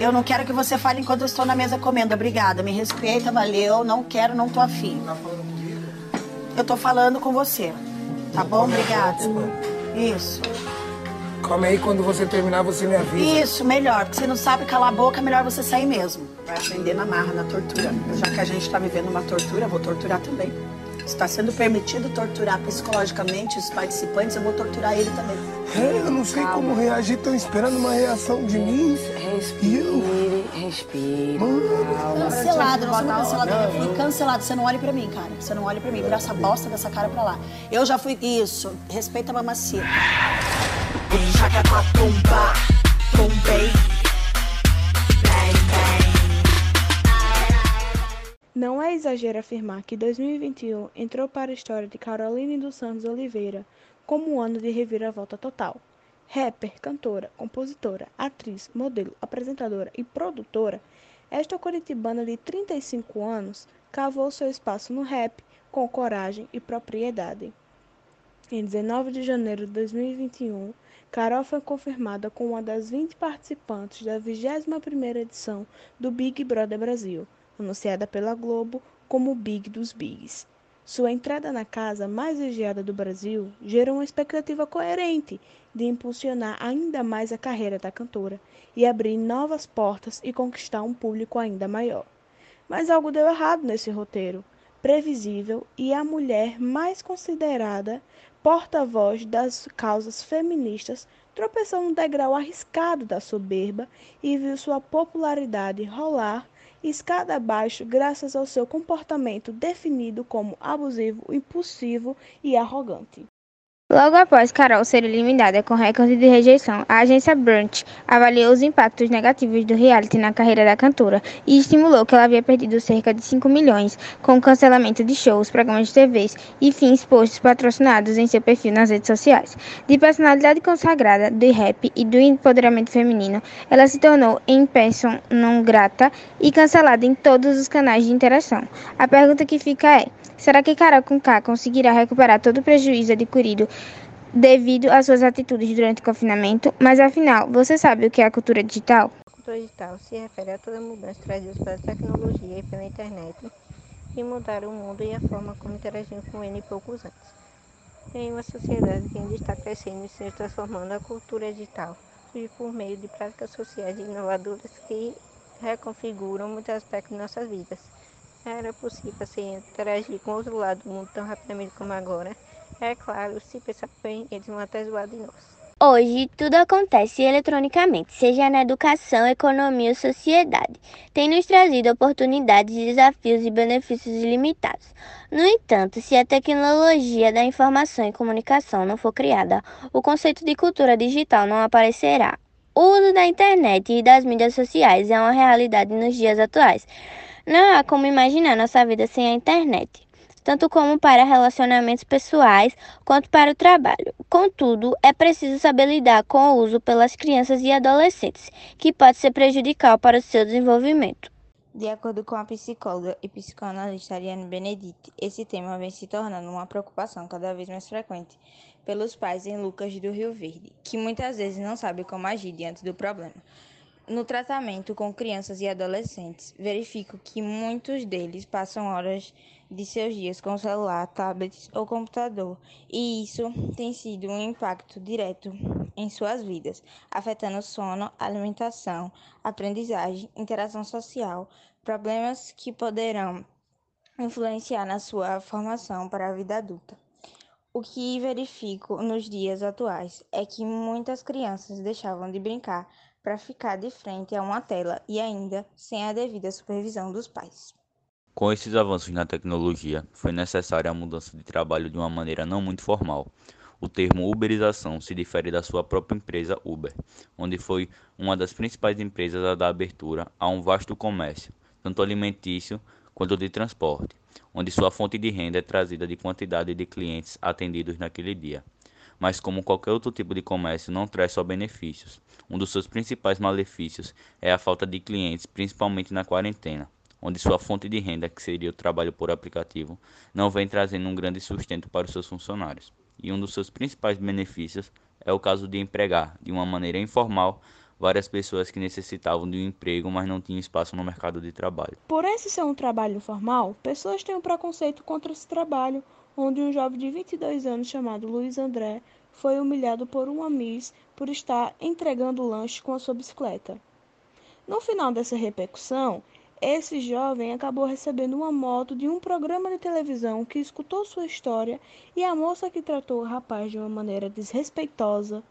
Eu não quero que você fale enquanto eu estou na mesa comendo. Obrigada, me respeita, valeu. Não quero, não tô afim. Tá falando comigo? Eu tô falando com você. Tá bom? Obrigada. Isso. Calma aí, quando você terminar, você me avisa. Isso, melhor. Porque você não sabe calar a boca, é melhor você sair mesmo. Vai aprender na marra, na tortura. Já que a gente tá vivendo uma tortura, vou torturar também. Está sendo permitido torturar psicologicamente os participantes, eu vou torturar ele também. É, eu não sei Calma. como reagir, estão esperando uma reação de mim. Respire, respire. Cancelado, nós somos cancelados. Eu fui cancelado. Você não olhe pra mim, cara. Você não olhe pra mim. Vira essa bosta dessa cara pra lá. Eu já fui. Isso. Respeita a mamacita. Joga pra tumba. Tumbei. Não é exagero afirmar que 2021 entrou para a história de Caroline dos Santos Oliveira como um ano de reviravolta total. Rapper, cantora, compositora, atriz, modelo, apresentadora e produtora, esta curitibana de 35 anos cavou seu espaço no rap com coragem e propriedade. Em 19 de janeiro de 2021, Carol foi confirmada como uma das 20 participantes da 21ª edição do Big Brother Brasil, anunciada pela Globo como o Big dos Bigs. Sua entrada na casa mais vigiada do Brasil gerou uma expectativa coerente de impulsionar ainda mais a carreira da cantora e abrir novas portas e conquistar um público ainda maior. Mas algo deu errado nesse roteiro, previsível e a mulher mais considerada porta-voz das causas feministas tropeçou num degrau arriscado da soberba e viu sua popularidade rolar escada abaixo graças ao seu comportamento definido como abusivo, impulsivo e arrogante. Logo após Carol ser eliminada com recorde de rejeição, a agência Brunch avaliou os impactos negativos do reality na carreira da cantora e estimulou que ela havia perdido cerca de 5 milhões com cancelamento de shows, programas de TVs e fins posts patrocinados em seu perfil nas redes sociais. De personalidade consagrada do rap e do empoderamento feminino, ela se tornou em person não grata e cancelada em todos os canais de interação. A pergunta que fica é: será que Carol com K conseguirá recuperar todo o prejuízo adquirido devido às suas atitudes durante o confinamento. Mas afinal, você sabe o que é a cultura digital? A cultura digital se refere a toda mudança trazida pela tecnologia e pela internet que mudaram o mundo e a forma como interagimos com ele poucos antes. Em uma sociedade que ainda está crescendo e se transformando, a cultura digital surge por meio de práticas sociais inovadoras que reconfiguram muitos aspectos de nossas vidas. Era possível se interagir com outro lado do mundo tão rapidamente como agora? É claro, se pensar bem, eles vão até zoar de nós. Hoje, tudo acontece eletronicamente, seja na educação, economia ou sociedade. Tem nos trazido oportunidades, desafios e benefícios ilimitados. No entanto, se a tecnologia da informação e comunicação não for criada, o conceito de cultura digital não aparecerá. O uso da internet e das mídias sociais é uma realidade nos dias atuais. Não há como imaginar nossa vida sem a internet tanto como para relacionamentos pessoais quanto para o trabalho. Contudo, é preciso saber lidar com o uso pelas crianças e adolescentes, que pode ser prejudicial para o seu desenvolvimento. De acordo com a psicóloga e psicoanalista Ariane Benedict, esse tema vem se tornando uma preocupação cada vez mais frequente pelos pais em Lucas do Rio Verde, que muitas vezes não sabem como agir diante do problema. No tratamento com crianças e adolescentes, verifico que muitos deles passam horas de seus dias com celular, tablets ou computador, e isso tem sido um impacto direto em suas vidas, afetando sono, alimentação, aprendizagem, interação social, problemas que poderão influenciar na sua formação para a vida adulta. O que verifico nos dias atuais é que muitas crianças deixavam de brincar para ficar de frente a uma tela e ainda sem a devida supervisão dos pais. Com esses avanços na tecnologia, foi necessária a mudança de trabalho de uma maneira não muito formal. O termo uberização se difere da sua própria empresa Uber, onde foi uma das principais empresas a dar abertura a um vasto comércio, tanto alimentício quanto de transporte, onde sua fonte de renda é trazida de quantidade de clientes atendidos naquele dia. Mas como qualquer outro tipo de comércio não traz só benefícios, um dos seus principais malefícios é a falta de clientes, principalmente na quarentena onde sua fonte de renda, que seria o trabalho por aplicativo, não vem trazendo um grande sustento para os seus funcionários. E um dos seus principais benefícios é o caso de empregar, de uma maneira informal, várias pessoas que necessitavam de um emprego, mas não tinham espaço no mercado de trabalho. Por esse ser um trabalho informal, pessoas têm um preconceito contra esse trabalho, onde um jovem de 22 anos chamado Luiz André foi humilhado por uma miss por estar entregando lanche com a sua bicicleta. No final dessa repercussão, esse jovem acabou recebendo uma moto de um programa de televisão que escutou sua história e a moça que tratou o rapaz de uma maneira desrespeitosa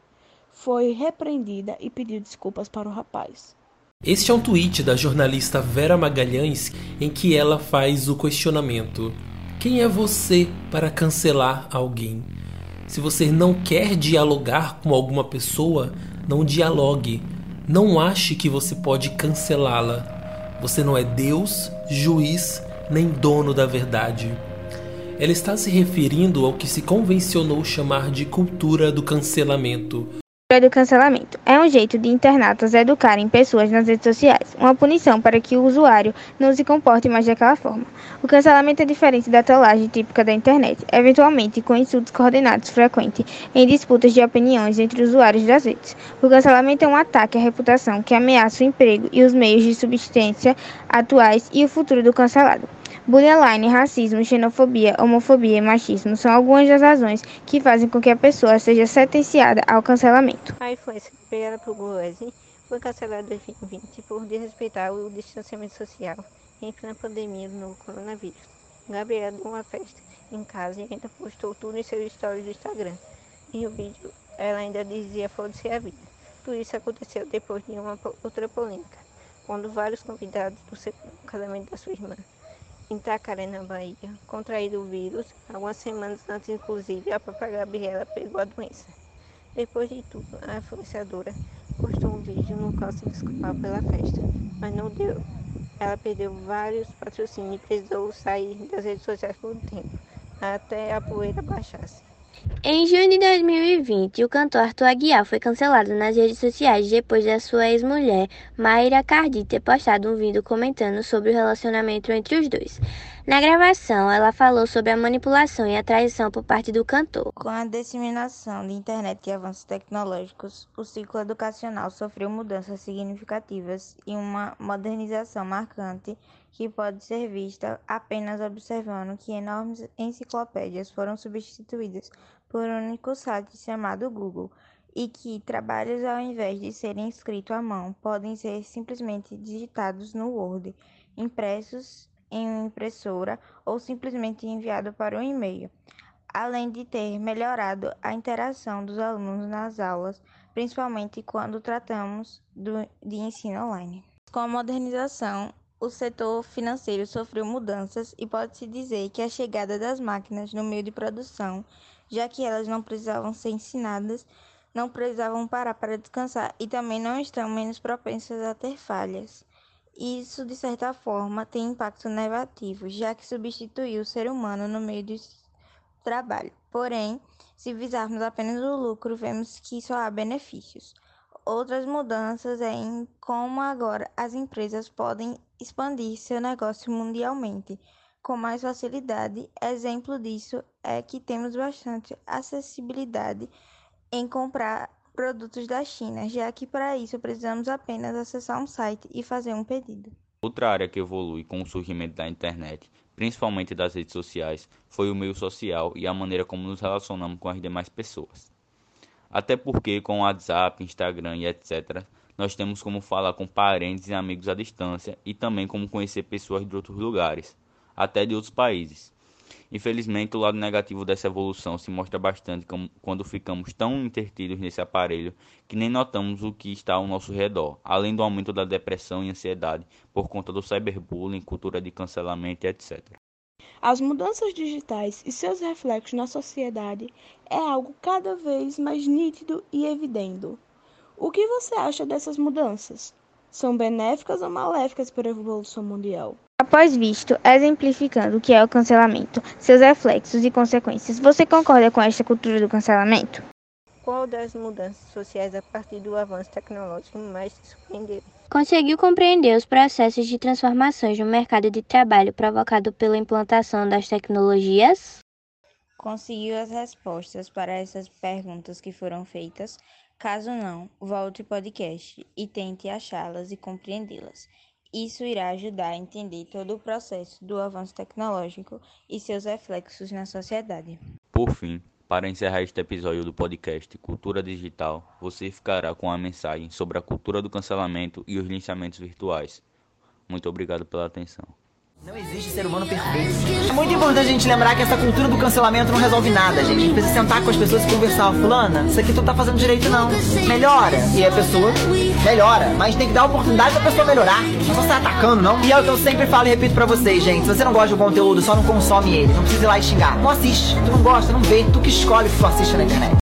foi repreendida e pediu desculpas para o rapaz. Este é um tweet da jornalista Vera Magalhães em que ela faz o questionamento: Quem é você para cancelar alguém? Se você não quer dialogar com alguma pessoa, não dialogue. Não ache que você pode cancelá-la. Você não é Deus, juiz, nem dono da verdade. Ela está se referindo ao que se convencionou chamar de cultura do cancelamento, do cancelamento. É um jeito de internatos educarem pessoas nas redes sociais, uma punição para que o usuário não se comporte mais daquela forma. O cancelamento é diferente da trollagem típica da internet, eventualmente com insultos coordenados frequentes em disputas de opiniões entre usuários das redes. O cancelamento é um ataque à reputação que ameaça o emprego e os meios de subsistência atuais e o futuro do cancelado. Bullying, racismo, xenofobia, homofobia e machismo são algumas das razões que fazem com que a pessoa seja sentenciada ao cancelamento. A influência criada por Goese foi cancelada em 2020 por desrespeitar o distanciamento social em plena pandemia do novo coronavírus. Gabriela deu uma festa em casa e ainda postou tudo em seus stories do Instagram. Em um vídeo, ela ainda dizia foda-se a vida. Tudo isso aconteceu depois de uma outra polêmica, quando vários convidados do casamento da sua irmã em Itacaré, na Bahia, contraído o vírus. Algumas semanas antes, inclusive, a própria Gabriela pegou a doença. Depois de tudo, a influenciadora postou um vídeo no qual se desculpava pela festa, mas não deu. Ela perdeu vários patrocínios e precisou sair das redes sociais por um tempo, até a poeira baixasse. Em junho de 2020, o cantor Arthur Aguiar foi cancelado nas redes sociais depois da sua ex-mulher, Mayra Cardi, ter postado um vídeo comentando sobre o relacionamento entre os dois. Na gravação, ela falou sobre a manipulação e a traição por parte do cantor. Com a disseminação de internet e avanços tecnológicos, o ciclo educacional sofreu mudanças significativas e uma modernização marcante que pode ser vista apenas observando que enormes enciclopédias foram substituídas por um único site chamado Google e que trabalhos ao invés de serem escritos à mão podem ser simplesmente digitados no Word, impressos em uma impressora ou simplesmente enviados para um e-mail, além de ter melhorado a interação dos alunos nas aulas, principalmente quando tratamos do, de ensino online. Com a modernização, o setor financeiro sofreu mudanças e pode-se dizer que a chegada das máquinas no meio de produção, já que elas não precisavam ser ensinadas, não precisavam parar para descansar e também não estão menos propensas a ter falhas. Isso, de certa forma, tem impacto negativo, já que substituiu o ser humano no meio do trabalho. Porém, se visarmos apenas o lucro, vemos que só há benefícios. Outras mudanças é em como agora as empresas podem expandir seu negócio mundialmente com mais facilidade. Exemplo disso é que temos bastante acessibilidade em comprar produtos da China, já que para isso precisamos apenas acessar um site e fazer um pedido. Outra área que evolui com o surgimento da internet, principalmente das redes sociais, foi o meio social e a maneira como nos relacionamos com as demais pessoas. Até porque com o WhatsApp, Instagram e etc., nós temos como falar com parentes e amigos à distância e também como conhecer pessoas de outros lugares, até de outros países. Infelizmente, o lado negativo dessa evolução se mostra bastante quando ficamos tão intertidos nesse aparelho que nem notamos o que está ao nosso redor, além do aumento da depressão e ansiedade por conta do cyberbullying, cultura de cancelamento etc. As mudanças digitais e seus reflexos na sociedade é algo cada vez mais nítido e evidente. O que você acha dessas mudanças? São benéficas ou maléficas para a evolução mundial? Após visto, exemplificando o que é o cancelamento, seus reflexos e consequências, você concorda com esta cultura do cancelamento? Qual das mudanças sociais a partir do avanço tecnológico mais te surpreendeu? Conseguiu compreender os processos de transformações no mercado de trabalho provocado pela implantação das tecnologias? Conseguiu as respostas para essas perguntas que foram feitas? Caso não, volte o podcast e tente achá-las e compreendê-las. Isso irá ajudar a entender todo o processo do avanço tecnológico e seus reflexos na sociedade. Por fim, para encerrar este episódio do podcast Cultura Digital, você ficará com a mensagem sobre a cultura do cancelamento e os linciamentos virtuais. Muito obrigado pela atenção. Não existe ser humano perfeito. É muito importante a gente lembrar que essa cultura do cancelamento não resolve nada, gente. A gente precisa sentar com as pessoas e conversar. Fulana, isso aqui tu tá fazendo direito, não. Melhora. E a pessoa melhora. Mas tem que dar oportunidade pra pessoa melhorar. Não você tá atacando, não. E é o que eu sempre falo e repito pra vocês, gente. Se você não gosta do conteúdo, só não consome ele. Não precisa ir lá e xingar. Não assiste. Tu não gosta, não vê. Tu que escolhe o que tu assiste na internet.